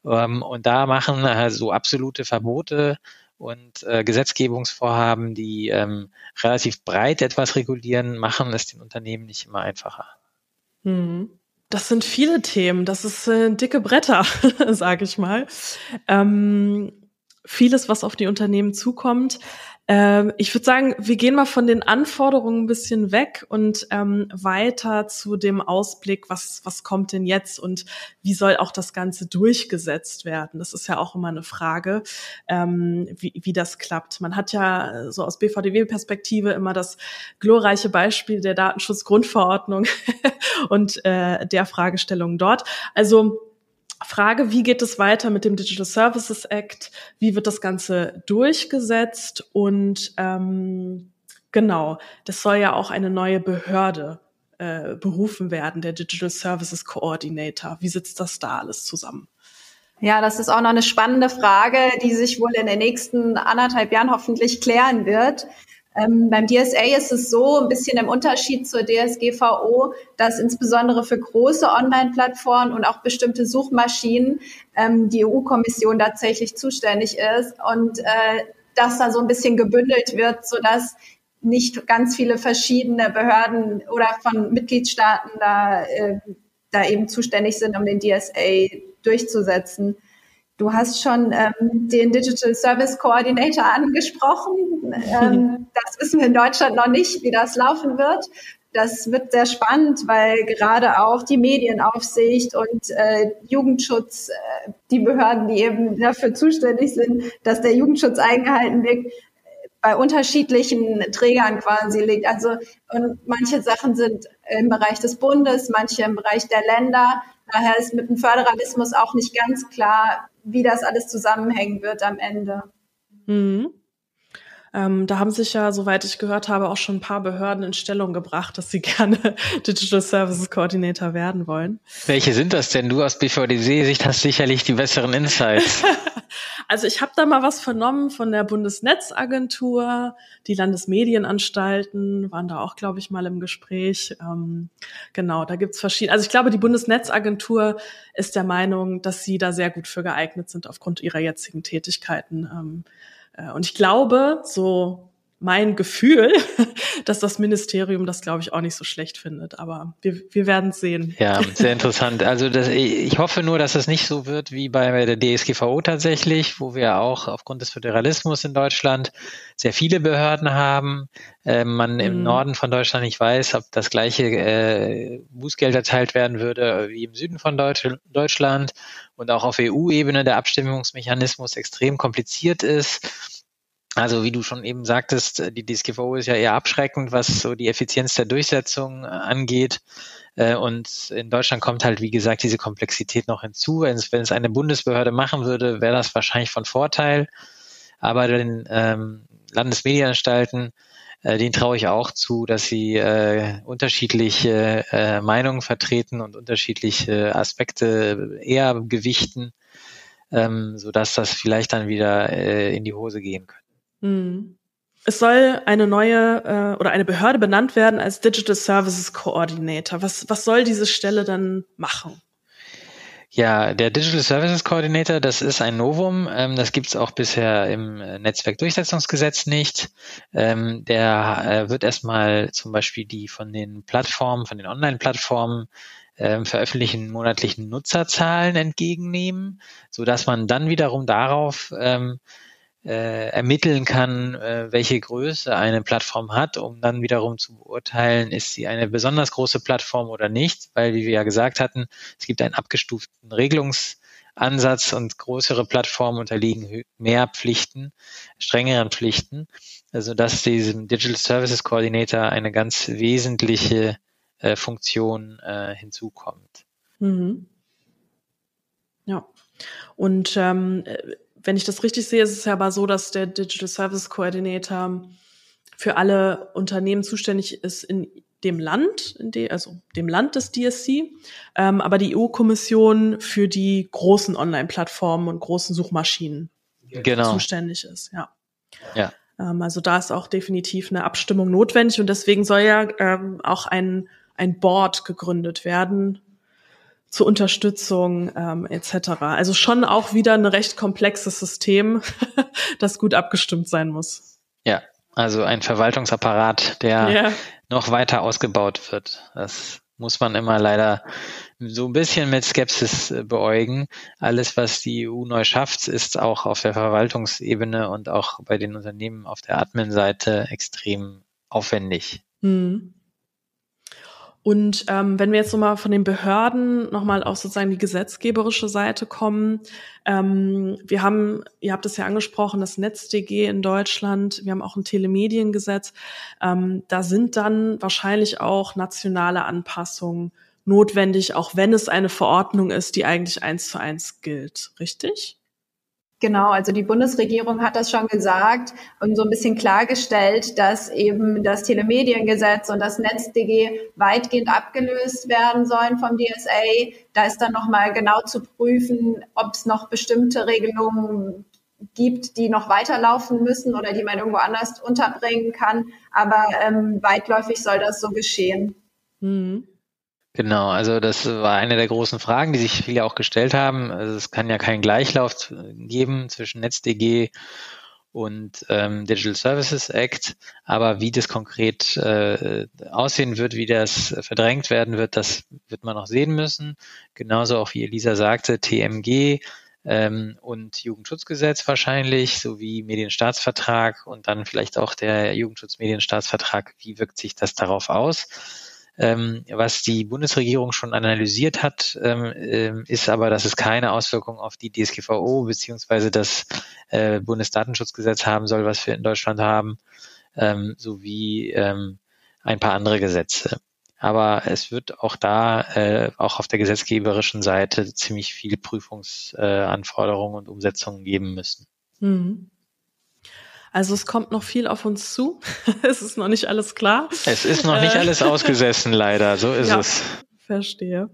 [SPEAKER 4] Ähm, und da machen äh, so absolute Verbote und äh, Gesetzgebungsvorhaben, die ähm, relativ breit etwas regulieren, machen es den Unternehmen nicht immer einfacher.
[SPEAKER 3] Hm. Das sind viele Themen. Das ist äh, dicke Bretter, sage ich mal. Ähm, vieles, was auf die Unternehmen zukommt. Ähm, ich würde sagen, wir gehen mal von den Anforderungen ein bisschen weg und ähm, weiter zu dem Ausblick, was, was kommt denn jetzt und wie soll auch das Ganze durchgesetzt werden? Das ist ja auch immer eine Frage, ähm, wie, wie das klappt. Man hat ja so aus BVDW-Perspektive immer das glorreiche Beispiel der Datenschutzgrundverordnung und äh, der Fragestellung dort. Also Frage, wie geht es weiter mit dem Digital Services Act? Wie wird das Ganze durchgesetzt? Und ähm, genau, das soll ja auch eine neue Behörde äh, berufen werden, der Digital Services Coordinator. Wie sitzt das da alles zusammen?
[SPEAKER 1] Ja, das ist auch noch eine spannende Frage, die sich wohl in den nächsten anderthalb Jahren hoffentlich klären wird. Ähm, beim DSA ist es so, ein bisschen im Unterschied zur DSGVO, dass insbesondere für große Online-Plattformen und auch bestimmte Suchmaschinen ähm, die EU-Kommission tatsächlich zuständig ist und äh, dass da so ein bisschen gebündelt wird, sodass nicht ganz viele verschiedene Behörden oder von Mitgliedstaaten da, äh, da eben zuständig sind, um den DSA durchzusetzen. Du hast schon ähm, den Digital Service Coordinator angesprochen. Ähm, das wissen wir in Deutschland noch nicht, wie das laufen wird. Das wird sehr spannend, weil gerade auch die Medienaufsicht und äh, Jugendschutz, äh, die Behörden, die eben dafür zuständig sind, dass der Jugendschutz eingehalten wird, bei unterschiedlichen Trägern quasi liegt. Also und manche Sachen sind im Bereich des Bundes, manche im Bereich der Länder. Daher ist mit dem Föderalismus auch nicht ganz klar, wie das alles zusammenhängen wird am Ende.
[SPEAKER 3] Mhm. Ähm, da haben sich ja, soweit ich gehört habe, auch schon ein paar Behörden in Stellung gebracht, dass sie gerne Digital Services Coordinator werden wollen.
[SPEAKER 4] Welche sind das denn? Du aus BVDC-Sicht hast sicherlich die besseren Insights.
[SPEAKER 3] also ich habe da mal was vernommen von der Bundesnetzagentur, die Landesmedienanstalten waren da auch, glaube ich, mal im Gespräch. Ähm, genau, da gibt's verschiedene. Also ich glaube, die Bundesnetzagentur ist der Meinung, dass sie da sehr gut für geeignet sind aufgrund ihrer jetzigen Tätigkeiten. Ähm, äh, und ich glaube, so mein Gefühl, dass das Ministerium das, glaube ich, auch nicht so schlecht findet. Aber wir, wir werden sehen.
[SPEAKER 4] Ja, sehr interessant. Also das, ich hoffe nur, dass es nicht so wird wie bei der DSGVO tatsächlich, wo wir auch aufgrund des Föderalismus in Deutschland sehr viele Behörden haben. Äh, man im mhm. Norden von Deutschland nicht weiß, ob das gleiche äh, Bußgeld erteilt werden würde wie im Süden von Deutsch Deutschland und auch auf EU-Ebene der Abstimmungsmechanismus extrem kompliziert ist also wie du schon eben sagtest, äh, die DSGVO ist ja eher abschreckend, was so die Effizienz der Durchsetzung äh, angeht. Äh, und in Deutschland kommt halt, wie gesagt, diese Komplexität noch hinzu. Wenn es, wenn es eine Bundesbehörde machen würde, wäre das wahrscheinlich von Vorteil. Aber den ähm, Landesmedienanstalten, äh, denen traue ich auch zu, dass sie äh, unterschiedliche äh, Meinungen vertreten und unterschiedliche Aspekte eher gewichten, ähm, sodass das vielleicht dann wieder äh, in die Hose gehen könnte.
[SPEAKER 3] Hm. Es soll eine neue äh, oder eine Behörde benannt werden als Digital Services Coordinator. Was, was soll diese Stelle dann machen?
[SPEAKER 4] Ja, der Digital Services Coordinator, das ist ein Novum. Ähm, das gibt es auch bisher im Netzwerkdurchsetzungsgesetz nicht. Ähm, der äh, wird erstmal zum Beispiel die von den Plattformen, von den Online-Plattformen ähm, veröffentlichten monatlichen Nutzerzahlen entgegennehmen, so dass man dann wiederum darauf ähm, äh, ermitteln kann, äh, welche Größe eine Plattform hat, um dann wiederum zu beurteilen, ist sie eine besonders große Plattform oder nicht, weil, wie wir ja gesagt hatten, es gibt einen abgestuften Regelungsansatz und größere Plattformen unterliegen mehr Pflichten, strengeren Pflichten, also dass diesem Digital Services Coordinator eine ganz wesentliche äh, Funktion äh, hinzukommt.
[SPEAKER 3] Mhm. Ja. Und ähm, wenn ich das richtig sehe, ist es ja aber so, dass der Digital Service Coordinator für alle Unternehmen zuständig ist in dem Land, in de, also dem Land des DSC, ähm, aber die EU-Kommission für die großen Online-Plattformen und großen Suchmaschinen genau. zuständig ist. Ja.
[SPEAKER 4] ja.
[SPEAKER 3] Ähm, also da ist auch definitiv eine Abstimmung notwendig und deswegen soll ja ähm, auch ein, ein Board gegründet werden, zur Unterstützung ähm, etc. Also schon auch wieder ein recht komplexes System, das gut abgestimmt sein muss.
[SPEAKER 4] Ja, also ein Verwaltungsapparat, der ja. noch weiter ausgebaut wird. Das muss man immer leider so ein bisschen mit Skepsis äh, beäugen. Alles, was die EU neu schafft, ist auch auf der Verwaltungsebene und auch bei den Unternehmen auf der Admin-Seite extrem aufwendig. Hm.
[SPEAKER 3] Und ähm, wenn wir jetzt nochmal von den Behörden nochmal auf sozusagen die gesetzgeberische Seite kommen, ähm, wir haben, ihr habt es ja angesprochen, das NetzDG in Deutschland, wir haben auch ein Telemediengesetz, ähm, da sind dann wahrscheinlich auch nationale Anpassungen notwendig, auch wenn es eine Verordnung ist, die eigentlich eins zu eins gilt, richtig?
[SPEAKER 1] Genau, also die Bundesregierung hat das schon gesagt und so ein bisschen klargestellt, dass eben das Telemediengesetz und das NetzDG weitgehend abgelöst werden sollen vom DSA. Da ist dann nochmal genau zu prüfen, ob es noch bestimmte Regelungen gibt, die noch weiterlaufen müssen oder die man irgendwo anders unterbringen kann. Aber ähm, weitläufig soll das so geschehen. Mhm.
[SPEAKER 4] Genau, also das war eine der großen Fragen, die sich viele auch gestellt haben. Also es kann ja keinen Gleichlauf geben zwischen NetzDG und ähm, Digital Services Act, aber wie das konkret äh, aussehen wird, wie das verdrängt werden wird, das wird man noch sehen müssen. Genauso auch wie Elisa sagte, TMG ähm, und Jugendschutzgesetz wahrscheinlich, sowie Medienstaatsvertrag und dann vielleicht auch der Jugendschutzmedienstaatsvertrag. Wie wirkt sich das darauf aus? Ähm, was die Bundesregierung schon analysiert hat, ähm, ähm, ist aber, dass es keine Auswirkungen auf die DSGVO beziehungsweise das äh, Bundesdatenschutzgesetz haben soll, was wir in Deutschland haben, ähm, sowie ähm, ein paar andere Gesetze. Aber es wird auch da, äh, auch auf der gesetzgeberischen Seite, ziemlich viele Prüfungsanforderungen äh, und Umsetzungen geben müssen. Mhm.
[SPEAKER 3] Also es kommt noch viel auf uns zu. es ist noch nicht alles klar.
[SPEAKER 4] Es ist noch nicht äh, alles ausgesessen, leider. So ist
[SPEAKER 3] ja,
[SPEAKER 4] es.
[SPEAKER 3] Verstehe.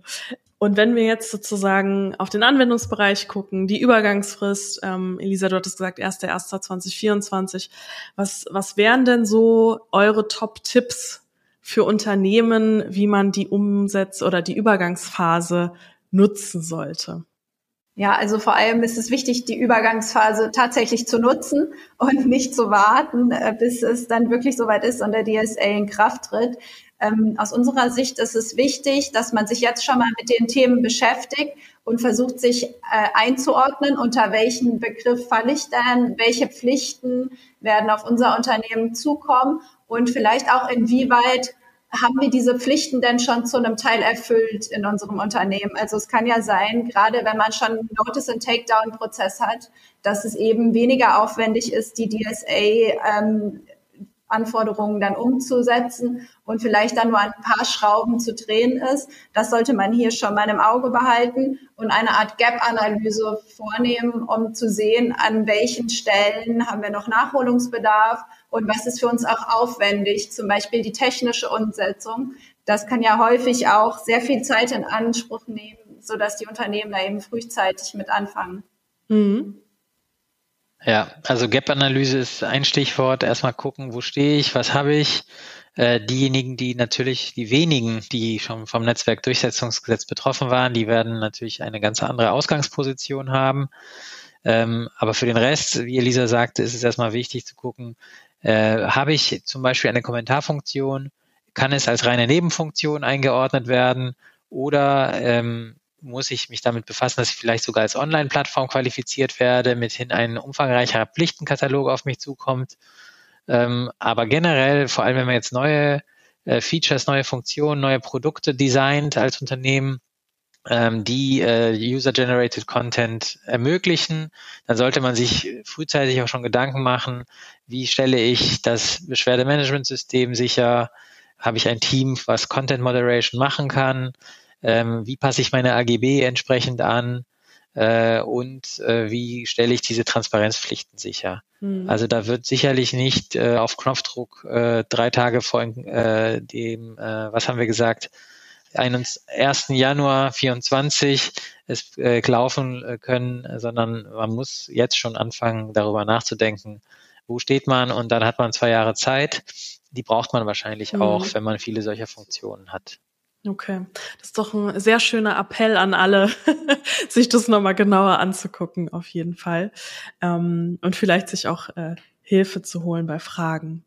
[SPEAKER 3] Und wenn wir jetzt sozusagen auf den Anwendungsbereich gucken, die Übergangsfrist, ähm, Elisa, du hattest gesagt, 1.1.2024, was, was wären denn so eure Top-Tipps für Unternehmen, wie man die Umsätze oder die Übergangsphase nutzen sollte?
[SPEAKER 1] Ja, also vor allem ist es wichtig, die Übergangsphase tatsächlich zu nutzen und nicht zu warten, äh, bis es dann wirklich soweit ist und der DSA in Kraft tritt. Ähm, aus unserer Sicht ist es wichtig, dass man sich jetzt schon mal mit den Themen beschäftigt und versucht, sich äh, einzuordnen, unter welchen Begriff falle ich denn, welche Pflichten werden auf unser Unternehmen zukommen und vielleicht auch inwieweit haben wir diese Pflichten denn schon zu einem Teil erfüllt in unserem Unternehmen? Also es kann ja sein, gerade wenn man schon Notice- and Takedown-Prozess hat, dass es eben weniger aufwendig ist, die DSA ähm, Anforderungen dann umzusetzen und vielleicht dann nur ein paar Schrauben zu drehen ist. Das sollte man hier schon mal im Auge behalten und eine Art Gap-Analyse vornehmen, um zu sehen, an welchen Stellen haben wir noch Nachholungsbedarf und was ist für uns auch aufwendig, zum Beispiel die technische Umsetzung. Das kann ja häufig auch sehr viel Zeit in Anspruch nehmen, sodass die Unternehmen da eben frühzeitig mit anfangen. Mhm.
[SPEAKER 4] Ja, also Gap-Analyse ist ein Stichwort. Erstmal gucken, wo stehe ich, was habe ich. Äh, diejenigen, die natürlich, die wenigen, die schon vom Netzwerkdurchsetzungsgesetz betroffen waren, die werden natürlich eine ganz andere Ausgangsposition haben. Ähm, aber für den Rest, wie Elisa sagte, ist es erstmal wichtig zu gucken, äh, habe ich zum Beispiel eine Kommentarfunktion, kann es als reine Nebenfunktion eingeordnet werden oder ähm, muss ich mich damit befassen, dass ich vielleicht sogar als Online-Plattform qualifiziert werde, mithin ein umfangreicher Pflichtenkatalog auf mich zukommt. Ähm, aber generell, vor allem wenn man jetzt neue äh, Features, neue Funktionen, neue Produkte designt als Unternehmen, ähm, die äh, User-Generated Content ermöglichen, dann sollte man sich frühzeitig auch schon Gedanken machen, wie stelle ich das Beschwerdemanagement-System sicher, habe ich ein Team, was Content Moderation machen kann, ähm, wie passe ich meine AGB entsprechend an äh, und äh, wie stelle ich diese Transparenzpflichten sicher. Mhm. Also da wird sicherlich nicht äh, auf Knopfdruck äh, drei Tage vor äh, dem, äh, was haben wir gesagt, 1. Januar 24 es äh, laufen äh, können, sondern man muss jetzt schon anfangen, darüber nachzudenken, wo steht man und dann hat man zwei Jahre Zeit. Die braucht man wahrscheinlich mhm. auch, wenn man viele solcher Funktionen hat.
[SPEAKER 3] Okay, das ist doch ein sehr schöner Appell an alle, sich das nochmal genauer anzugucken, auf jeden Fall. Ähm, und vielleicht sich auch äh, Hilfe zu holen bei Fragen.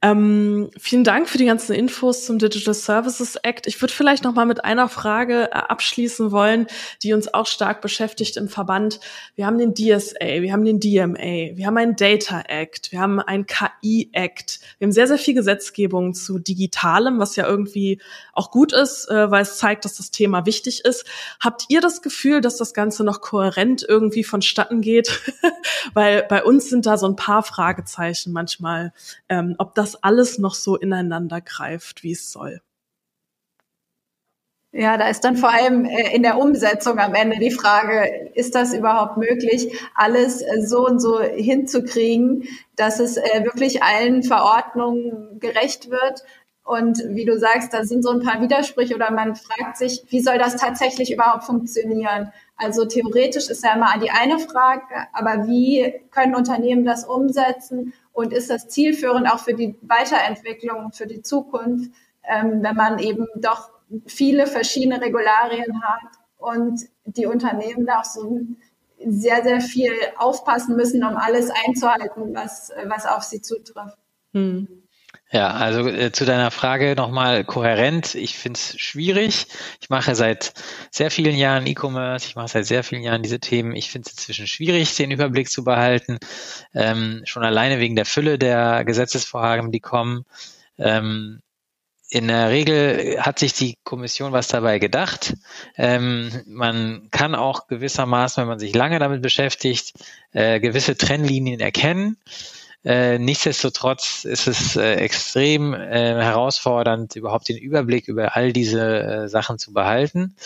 [SPEAKER 3] Ähm, vielen Dank für die ganzen Infos zum Digital Services Act. Ich würde vielleicht noch mal mit einer Frage äh, abschließen wollen, die uns auch stark beschäftigt im Verband. Wir haben den DSA, wir haben den DMA, wir haben einen Data Act, wir haben einen KI Act. Wir haben sehr, sehr viel Gesetzgebung zu Digitalem, was ja irgendwie auch gut ist, äh, weil es zeigt, dass das Thema wichtig ist. Habt ihr das Gefühl, dass das Ganze noch kohärent irgendwie vonstatten geht? weil bei uns sind da so ein paar Fragezeichen manchmal, ähm, ob das alles noch so ineinander greift, wie es soll.
[SPEAKER 1] Ja, da ist dann vor allem äh, in der Umsetzung am Ende die Frage, ist das überhaupt möglich, alles äh, so und so hinzukriegen, dass es äh, wirklich allen Verordnungen gerecht wird? Und wie du sagst, da sind so ein paar Widersprüche oder man fragt sich, wie soll das tatsächlich überhaupt funktionieren? Also theoretisch ist ja immer die eine Frage, aber wie können Unternehmen das umsetzen und ist das zielführend auch für die Weiterentwicklung, für die Zukunft, ähm, wenn man eben doch viele verschiedene Regularien hat und die Unternehmen da auch so sehr, sehr viel aufpassen müssen, um alles einzuhalten, was, was auf sie zutrifft. Hm.
[SPEAKER 4] Ja, also äh, zu deiner Frage nochmal kohärent. Ich finde es schwierig. Ich mache seit sehr vielen Jahren E-Commerce, ich mache seit sehr vielen Jahren diese Themen. Ich finde es inzwischen schwierig, den Überblick zu behalten. Ähm, schon alleine wegen der Fülle der Gesetzesvorhaben, die kommen. Ähm, in der Regel hat sich die Kommission was dabei gedacht. Ähm, man kann auch gewissermaßen, wenn man sich lange damit beschäftigt, äh, gewisse Trennlinien erkennen. Äh, nichtsdestotrotz ist es äh, extrem äh, herausfordernd, überhaupt den Überblick über all diese äh, Sachen zu behalten.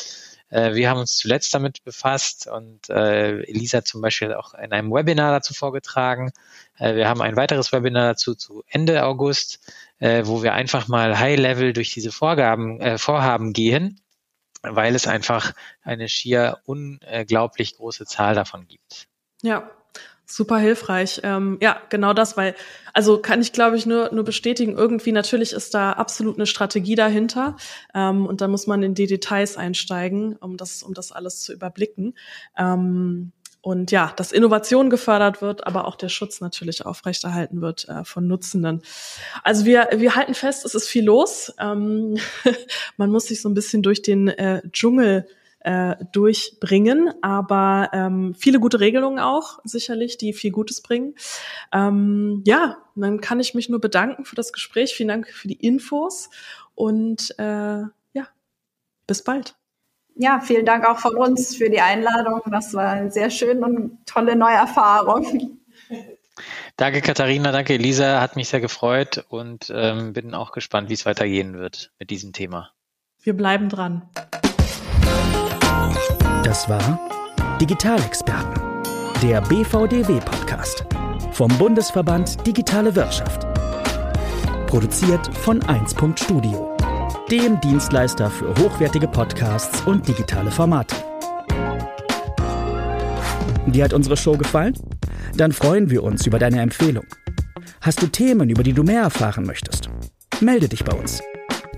[SPEAKER 4] Äh, wir haben uns zuletzt damit befasst und Elisa zum Beispiel auch in einem Webinar dazu vorgetragen. wir haben ein weiteres Webinar dazu zu Ende August, wo wir einfach mal High-Level durch diese Vorgaben, Vorhaben gehen, weil es einfach eine schier unglaublich große Zahl davon gibt.
[SPEAKER 3] Ja, Super hilfreich. Ähm, ja, genau das, weil, also kann ich, glaube ich, nur, nur bestätigen, irgendwie natürlich ist da absolut eine Strategie dahinter. Ähm, und da muss man in die Details einsteigen, um das, um das alles zu überblicken. Ähm, und ja, dass Innovation gefördert wird, aber auch der Schutz natürlich aufrechterhalten wird äh, von Nutzenden. Also wir, wir halten fest, es ist viel los. Ähm, man muss sich so ein bisschen durch den äh, Dschungel äh, durchbringen. Aber ähm, viele gute Regelungen auch, sicherlich, die viel Gutes bringen. Ähm, ja, dann kann ich mich nur bedanken für das Gespräch. Vielen Dank für die Infos und äh, ja, bis bald.
[SPEAKER 1] Ja, vielen Dank auch von uns für die Einladung. Das war eine sehr schöne und tolle neue Erfahrung.
[SPEAKER 4] Danke Katharina, danke Elisa, hat mich sehr gefreut und ähm, bin auch gespannt, wie es weitergehen wird mit diesem Thema.
[SPEAKER 3] Wir bleiben dran.
[SPEAKER 2] Das war Digitalexperten, der BVDW-Podcast vom Bundesverband Digitale Wirtschaft. Produziert von 1. Studio, dem Dienstleister für hochwertige Podcasts und digitale Formate. Dir hat unsere Show gefallen? Dann freuen wir uns über deine Empfehlung. Hast du Themen, über die du mehr erfahren möchtest? Melde dich bei uns.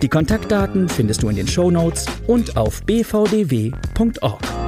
[SPEAKER 2] Die Kontaktdaten findest du in den Show Notes und auf bvdw.org.